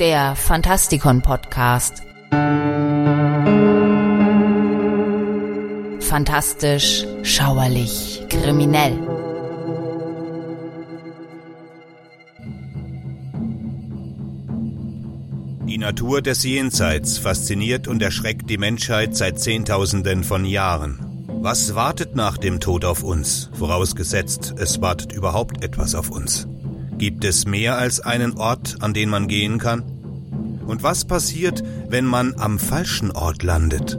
Der Fantastikon Podcast. Fantastisch, schauerlich, kriminell. Die Natur des Jenseits fasziniert und erschreckt die Menschheit seit Zehntausenden von Jahren. Was wartet nach dem Tod auf uns, vorausgesetzt, es wartet überhaupt etwas auf uns? Gibt es mehr als einen Ort, an den man gehen kann? Und was passiert, wenn man am falschen Ort landet?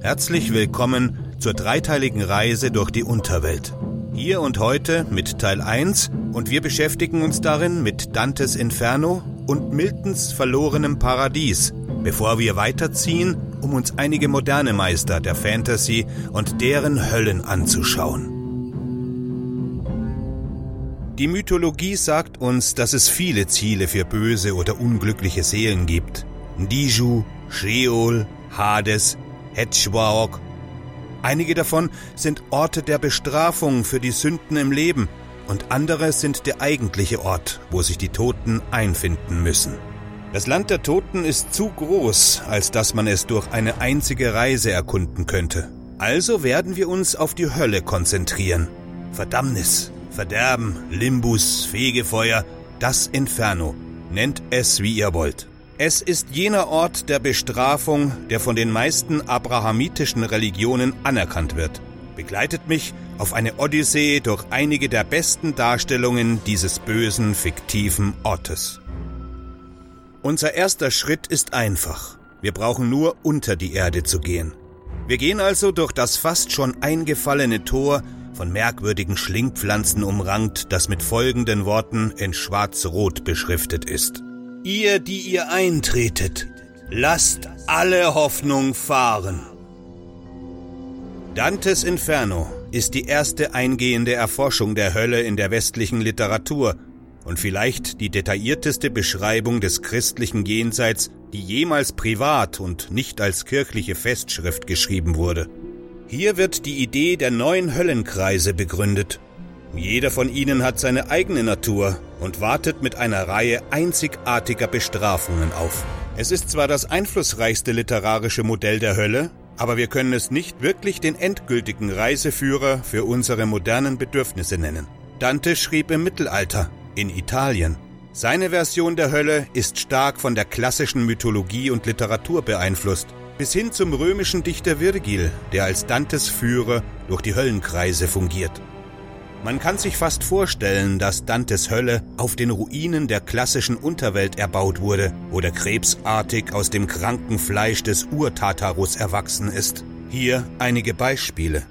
Herzlich willkommen zur dreiteiligen Reise durch die Unterwelt. Hier und heute mit Teil 1 und wir beschäftigen uns darin mit Dantes Inferno und Miltons verlorenem Paradies, bevor wir weiterziehen, um uns einige moderne Meister der Fantasy und deren Höllen anzuschauen. Die Mythologie sagt uns, dass es viele Ziele für böse oder unglückliche Seelen gibt. Ndiju, Sheol, Hades, Hetschwaok. Einige davon sind Orte der Bestrafung für die Sünden im Leben und andere sind der eigentliche Ort, wo sich die Toten einfinden müssen. Das Land der Toten ist zu groß, als dass man es durch eine einzige Reise erkunden könnte. Also werden wir uns auf die Hölle konzentrieren. Verdammnis, Verderben, Limbus, Fegefeuer, das Inferno. Nennt es, wie ihr wollt. Es ist jener Ort der Bestrafung, der von den meisten abrahamitischen Religionen anerkannt wird. Begleitet mich auf eine Odyssee durch einige der besten Darstellungen dieses bösen, fiktiven Ortes. Unser erster Schritt ist einfach. Wir brauchen nur unter die Erde zu gehen. Wir gehen also durch das fast schon eingefallene Tor, von merkwürdigen Schlingpflanzen umrankt, das mit folgenden Worten in schwarz-rot beschriftet ist. Ihr, die ihr eintretet, lasst alle Hoffnung fahren. Dantes Inferno ist die erste eingehende Erforschung der Hölle in der westlichen Literatur und vielleicht die detaillierteste Beschreibung des christlichen Jenseits, die jemals privat und nicht als kirchliche Festschrift geschrieben wurde. Hier wird die Idee der neuen Höllenkreise begründet. Jeder von ihnen hat seine eigene Natur und wartet mit einer Reihe einzigartiger Bestrafungen auf. Es ist zwar das einflussreichste literarische Modell der Hölle, aber wir können es nicht wirklich den endgültigen Reiseführer für unsere modernen Bedürfnisse nennen. Dante schrieb im Mittelalter, in Italien. Seine Version der Hölle ist stark von der klassischen Mythologie und Literatur beeinflusst, bis hin zum römischen Dichter Virgil, der als Dantes Führer durch die Höllenkreise fungiert. Man kann sich fast vorstellen, dass Dantes Hölle auf den Ruinen der klassischen Unterwelt erbaut wurde oder krebsartig aus dem kranken Fleisch des Urtatarus erwachsen ist. Hier einige Beispiele.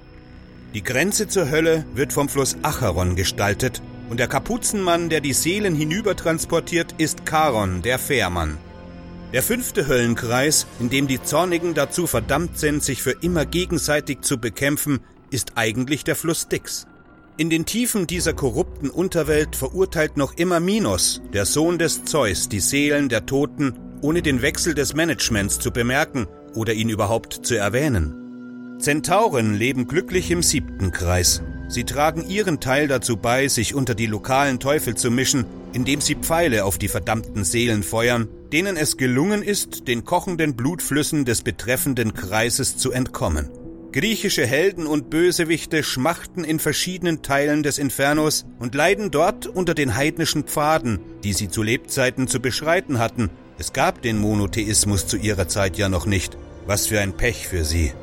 Die Grenze zur Hölle wird vom Fluss Acheron gestaltet und der Kapuzenmann, der die Seelen hinübertransportiert, ist Charon, der Fährmann. Der fünfte Höllenkreis, in dem die Zornigen dazu verdammt sind, sich für immer gegenseitig zu bekämpfen, ist eigentlich der Fluss Styx. In den Tiefen dieser korrupten Unterwelt verurteilt noch immer Minos, der Sohn des Zeus, die Seelen der Toten, ohne den Wechsel des Managements zu bemerken oder ihn überhaupt zu erwähnen. Zentauren leben glücklich im siebten Kreis. Sie tragen ihren Teil dazu bei, sich unter die lokalen Teufel zu mischen, indem sie Pfeile auf die verdammten Seelen feuern, denen es gelungen ist, den kochenden Blutflüssen des betreffenden Kreises zu entkommen. Griechische Helden und Bösewichte schmachten in verschiedenen Teilen des Infernos und leiden dort unter den heidnischen Pfaden, die sie zu Lebzeiten zu beschreiten hatten. Es gab den Monotheismus zu ihrer Zeit ja noch nicht. Was für ein Pech für sie.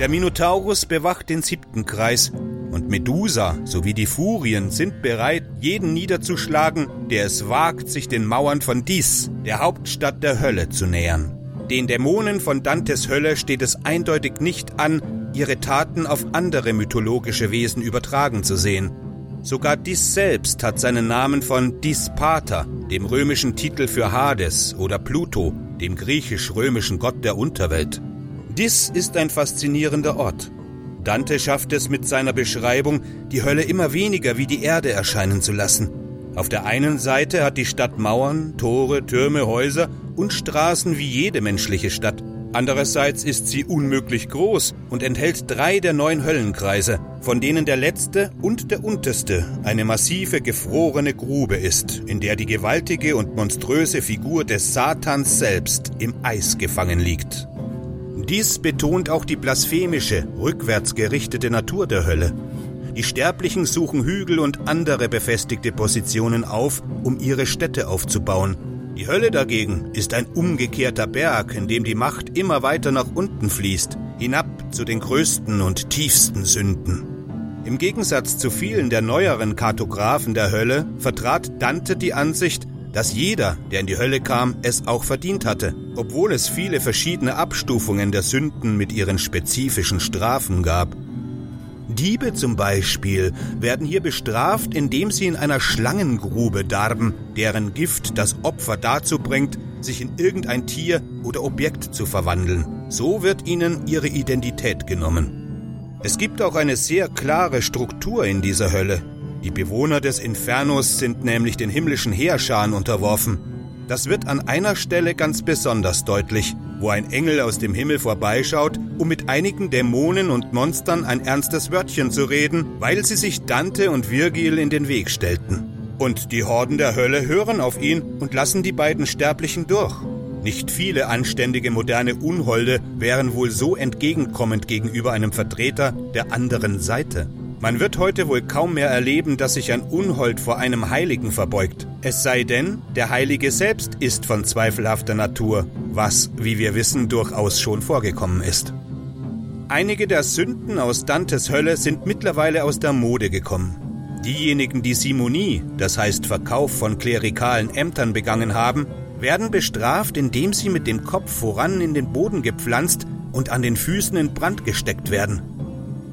Der Minotaurus bewacht den siebten Kreis und Medusa sowie die Furien sind bereit, jeden niederzuschlagen, der es wagt, sich den Mauern von Dis, der Hauptstadt der Hölle, zu nähern. Den Dämonen von Dantes Hölle steht es eindeutig nicht an, ihre Taten auf andere mythologische Wesen übertragen zu sehen. Sogar Dis selbst hat seinen Namen von Dispater, dem römischen Titel für Hades, oder Pluto, dem griechisch-römischen Gott der Unterwelt. Dis ist ein faszinierender Ort. Dante schafft es mit seiner Beschreibung, die Hölle immer weniger wie die Erde erscheinen zu lassen. Auf der einen Seite hat die Stadt Mauern, Tore, Türme, Häuser und Straßen wie jede menschliche Stadt. Andererseits ist sie unmöglich groß und enthält drei der neun Höllenkreise, von denen der letzte und der unterste eine massive gefrorene Grube ist, in der die gewaltige und monströse Figur des Satans selbst im Eis gefangen liegt. Dies betont auch die blasphemische, rückwärts gerichtete Natur der Hölle. Die Sterblichen suchen Hügel und andere befestigte Positionen auf, um ihre Städte aufzubauen, die Hölle dagegen ist ein umgekehrter Berg, in dem die Macht immer weiter nach unten fließt, hinab zu den größten und tiefsten Sünden. Im Gegensatz zu vielen der neueren Kartographen der Hölle vertrat Dante die Ansicht, dass jeder, der in die Hölle kam, es auch verdient hatte, obwohl es viele verschiedene Abstufungen der Sünden mit ihren spezifischen Strafen gab. Diebe zum Beispiel werden hier bestraft, indem sie in einer Schlangengrube darben, deren Gift das Opfer dazu bringt, sich in irgendein Tier oder Objekt zu verwandeln. So wird ihnen ihre Identität genommen. Es gibt auch eine sehr klare Struktur in dieser Hölle. Die Bewohner des Infernos sind nämlich den himmlischen Heerscharen unterworfen. Das wird an einer Stelle ganz besonders deutlich, wo ein Engel aus dem Himmel vorbeischaut, um mit einigen Dämonen und Monstern ein ernstes Wörtchen zu reden, weil sie sich Dante und Virgil in den Weg stellten. Und die Horden der Hölle hören auf ihn und lassen die beiden Sterblichen durch. Nicht viele anständige moderne Unholde wären wohl so entgegenkommend gegenüber einem Vertreter der anderen Seite. Man wird heute wohl kaum mehr erleben, dass sich ein Unhold vor einem Heiligen verbeugt. Es sei denn, der Heilige selbst ist von zweifelhafter Natur, was, wie wir wissen, durchaus schon vorgekommen ist. Einige der Sünden aus Dantes Hölle sind mittlerweile aus der Mode gekommen. Diejenigen, die Simonie, das heißt Verkauf von klerikalen Ämtern begangen haben, werden bestraft, indem sie mit dem Kopf voran in den Boden gepflanzt und an den Füßen in Brand gesteckt werden.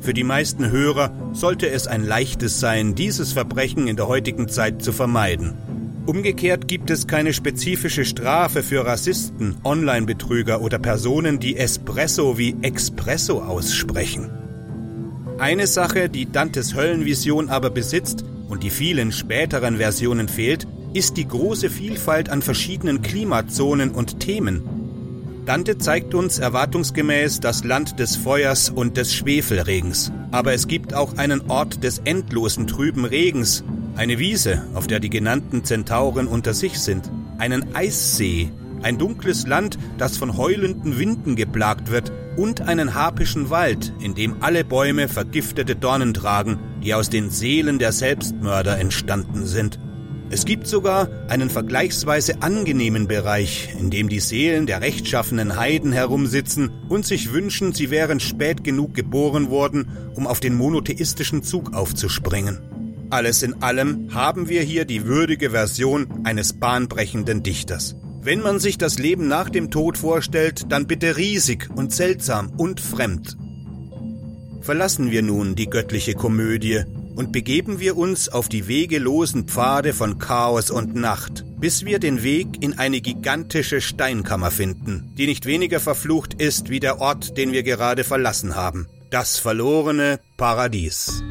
Für die meisten Hörer sollte es ein leichtes sein, dieses Verbrechen in der heutigen Zeit zu vermeiden. Umgekehrt gibt es keine spezifische Strafe für Rassisten, Online-Betrüger oder Personen, die Espresso wie Expresso aussprechen. Eine Sache, die Dantes Höllenvision aber besitzt und die vielen späteren Versionen fehlt, ist die große Vielfalt an verschiedenen Klimazonen und Themen, Dante zeigt uns erwartungsgemäß das Land des Feuers und des Schwefelregens. Aber es gibt auch einen Ort des endlosen trüben Regens, eine Wiese, auf der die genannten Zentauren unter sich sind, einen Eissee, ein dunkles Land, das von heulenden Winden geplagt wird, und einen harpischen Wald, in dem alle Bäume vergiftete Dornen tragen, die aus den Seelen der Selbstmörder entstanden sind. Es gibt sogar einen vergleichsweise angenehmen Bereich, in dem die Seelen der rechtschaffenen Heiden herumsitzen und sich wünschen, sie wären spät genug geboren worden, um auf den monotheistischen Zug aufzuspringen. Alles in allem haben wir hier die würdige Version eines bahnbrechenden Dichters. Wenn man sich das Leben nach dem Tod vorstellt, dann bitte riesig und seltsam und fremd. Verlassen wir nun die göttliche Komödie und begeben wir uns auf die wegelosen Pfade von Chaos und Nacht, bis wir den Weg in eine gigantische Steinkammer finden, die nicht weniger verflucht ist wie der Ort, den wir gerade verlassen haben, das verlorene Paradies.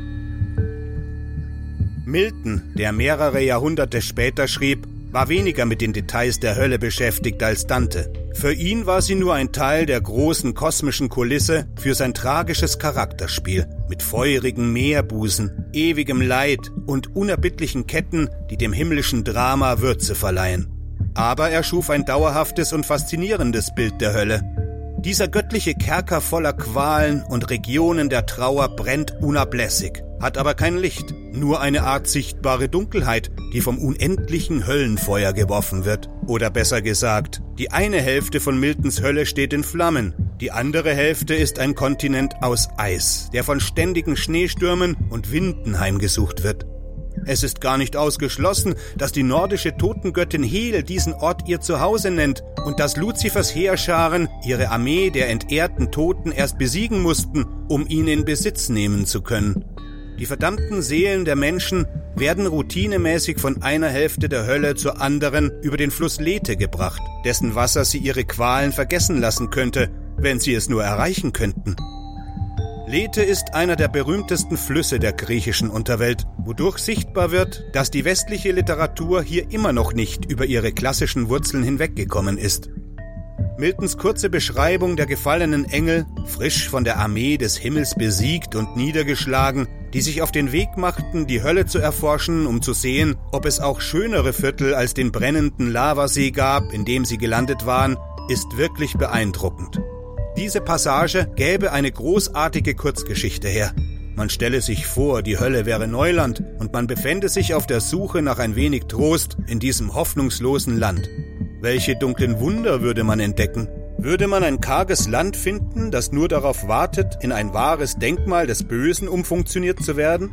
Milton, der mehrere Jahrhunderte später schrieb, war weniger mit den Details der Hölle beschäftigt als Dante. Für ihn war sie nur ein Teil der großen kosmischen Kulisse für sein tragisches Charakterspiel mit feurigen Meerbusen, ewigem Leid und unerbittlichen Ketten, die dem himmlischen Drama Würze verleihen. Aber er schuf ein dauerhaftes und faszinierendes Bild der Hölle. Dieser göttliche Kerker voller Qualen und Regionen der Trauer brennt unablässig hat aber kein Licht, nur eine Art sichtbare Dunkelheit, die vom unendlichen Höllenfeuer geworfen wird. Oder besser gesagt, die eine Hälfte von Miltons Hölle steht in Flammen, die andere Hälfte ist ein Kontinent aus Eis, der von ständigen Schneestürmen und Winden heimgesucht wird. Es ist gar nicht ausgeschlossen, dass die nordische Totengöttin Hel diesen Ort ihr Zuhause nennt und dass Luzifers Heerscharen ihre Armee der entehrten Toten erst besiegen mussten, um ihn in Besitz nehmen zu können. Die verdammten Seelen der Menschen werden routinemäßig von einer Hälfte der Hölle zur anderen über den Fluss Lethe gebracht, dessen Wasser sie ihre Qualen vergessen lassen könnte, wenn sie es nur erreichen könnten. Lethe ist einer der berühmtesten Flüsse der griechischen Unterwelt, wodurch sichtbar wird, dass die westliche Literatur hier immer noch nicht über ihre klassischen Wurzeln hinweggekommen ist. Miltons kurze Beschreibung der gefallenen Engel, frisch von der Armee des Himmels besiegt und niedergeschlagen, die sich auf den Weg machten, die Hölle zu erforschen, um zu sehen, ob es auch schönere Viertel als den brennenden Lavasee gab, in dem sie gelandet waren, ist wirklich beeindruckend. Diese Passage gäbe eine großartige Kurzgeschichte her. Man stelle sich vor, die Hölle wäre Neuland und man befände sich auf der Suche nach ein wenig Trost in diesem hoffnungslosen Land. Welche dunklen Wunder würde man entdecken? Würde man ein karges Land finden, das nur darauf wartet, in ein wahres Denkmal des Bösen umfunktioniert zu werden?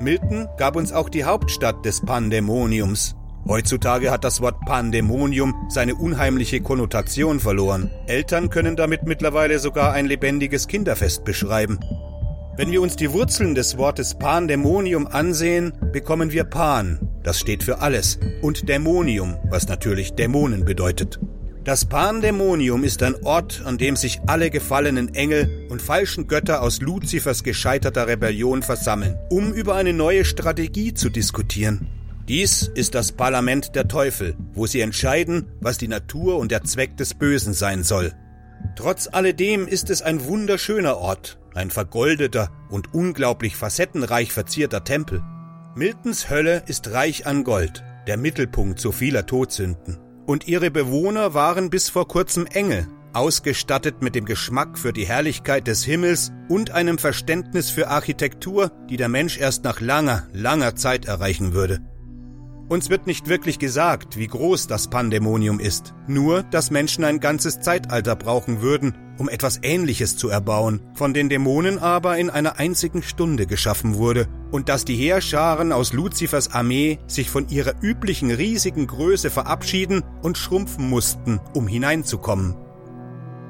Milton gab uns auch die Hauptstadt des Pandemoniums. Heutzutage hat das Wort Pandemonium seine unheimliche Konnotation verloren. Eltern können damit mittlerweile sogar ein lebendiges Kinderfest beschreiben. Wenn wir uns die Wurzeln des Wortes Pandemonium ansehen, bekommen wir Pan, das steht für alles, und Dämonium, was natürlich Dämonen bedeutet. Das Pandemonium ist ein Ort, an dem sich alle gefallenen Engel und falschen Götter aus Luzifers gescheiterter Rebellion versammeln, um über eine neue Strategie zu diskutieren. Dies ist das Parlament der Teufel, wo sie entscheiden, was die Natur und der Zweck des Bösen sein soll. Trotz alledem ist es ein wunderschöner Ort, ein vergoldeter und unglaublich facettenreich verzierter Tempel. Miltons Hölle ist reich an Gold, der Mittelpunkt so vieler Todsünden. Und ihre Bewohner waren bis vor kurzem Engel, ausgestattet mit dem Geschmack für die Herrlichkeit des Himmels und einem Verständnis für Architektur, die der Mensch erst nach langer, langer Zeit erreichen würde. Uns wird nicht wirklich gesagt, wie groß das Pandemonium ist, nur dass Menschen ein ganzes Zeitalter brauchen würden, um etwas Ähnliches zu erbauen, von den Dämonen aber in einer einzigen Stunde geschaffen wurde, und dass die Heerscharen aus Luzifers Armee sich von ihrer üblichen riesigen Größe verabschieden und schrumpfen mussten, um hineinzukommen.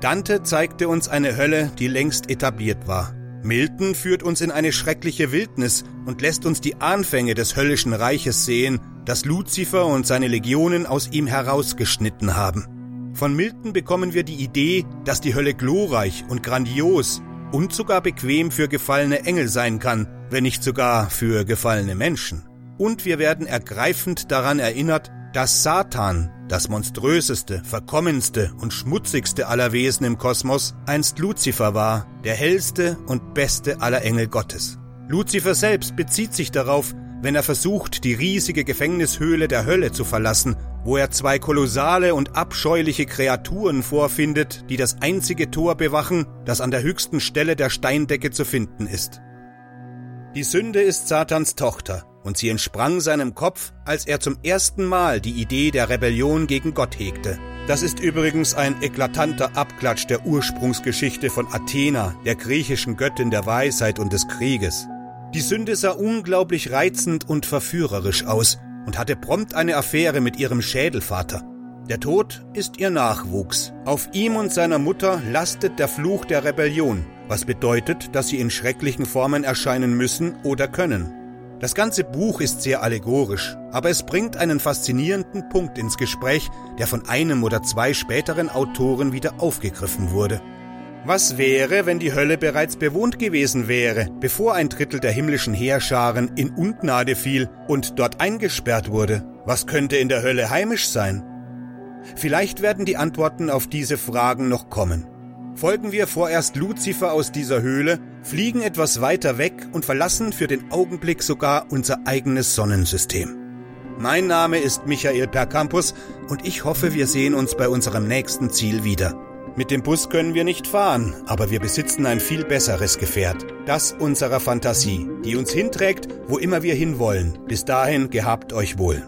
Dante zeigte uns eine Hölle, die längst etabliert war. Milton führt uns in eine schreckliche Wildnis und lässt uns die Anfänge des höllischen Reiches sehen, das Luzifer und seine Legionen aus ihm herausgeschnitten haben. Von Milton bekommen wir die Idee, dass die Hölle glorreich und grandios und sogar bequem für gefallene Engel sein kann, wenn nicht sogar für gefallene Menschen. Und wir werden ergreifend daran erinnert, dass Satan, das monströseste, verkommenste und schmutzigste aller Wesen im Kosmos, einst Luzifer war, der hellste und beste aller Engel Gottes. Luzifer selbst bezieht sich darauf, wenn er versucht, die riesige Gefängnishöhle der Hölle zu verlassen, wo er zwei kolossale und abscheuliche Kreaturen vorfindet, die das einzige Tor bewachen, das an der höchsten Stelle der Steindecke zu finden ist. Die Sünde ist Satans Tochter, und sie entsprang seinem Kopf, als er zum ersten Mal die Idee der Rebellion gegen Gott hegte. Das ist übrigens ein eklatanter Abklatsch der Ursprungsgeschichte von Athena, der griechischen Göttin der Weisheit und des Krieges. Die Sünde sah unglaublich reizend und verführerisch aus und hatte prompt eine Affäre mit ihrem Schädelvater. Der Tod ist ihr Nachwuchs. Auf ihm und seiner Mutter lastet der Fluch der Rebellion, was bedeutet, dass sie in schrecklichen Formen erscheinen müssen oder können. Das ganze Buch ist sehr allegorisch, aber es bringt einen faszinierenden Punkt ins Gespräch, der von einem oder zwei späteren Autoren wieder aufgegriffen wurde. Was wäre, wenn die Hölle bereits bewohnt gewesen wäre, bevor ein Drittel der himmlischen Heerscharen in Ungnade fiel und dort eingesperrt wurde? Was könnte in der Hölle heimisch sein? Vielleicht werden die Antworten auf diese Fragen noch kommen. Folgen wir vorerst Luzifer aus dieser Höhle, fliegen etwas weiter weg und verlassen für den Augenblick sogar unser eigenes Sonnensystem. Mein Name ist Michael Percampus und ich hoffe, wir sehen uns bei unserem nächsten Ziel wieder. Mit dem Bus können wir nicht fahren, aber wir besitzen ein viel besseres Gefährt, das unserer Fantasie, die uns hinträgt, wo immer wir hinwollen. Bis dahin gehabt euch wohl.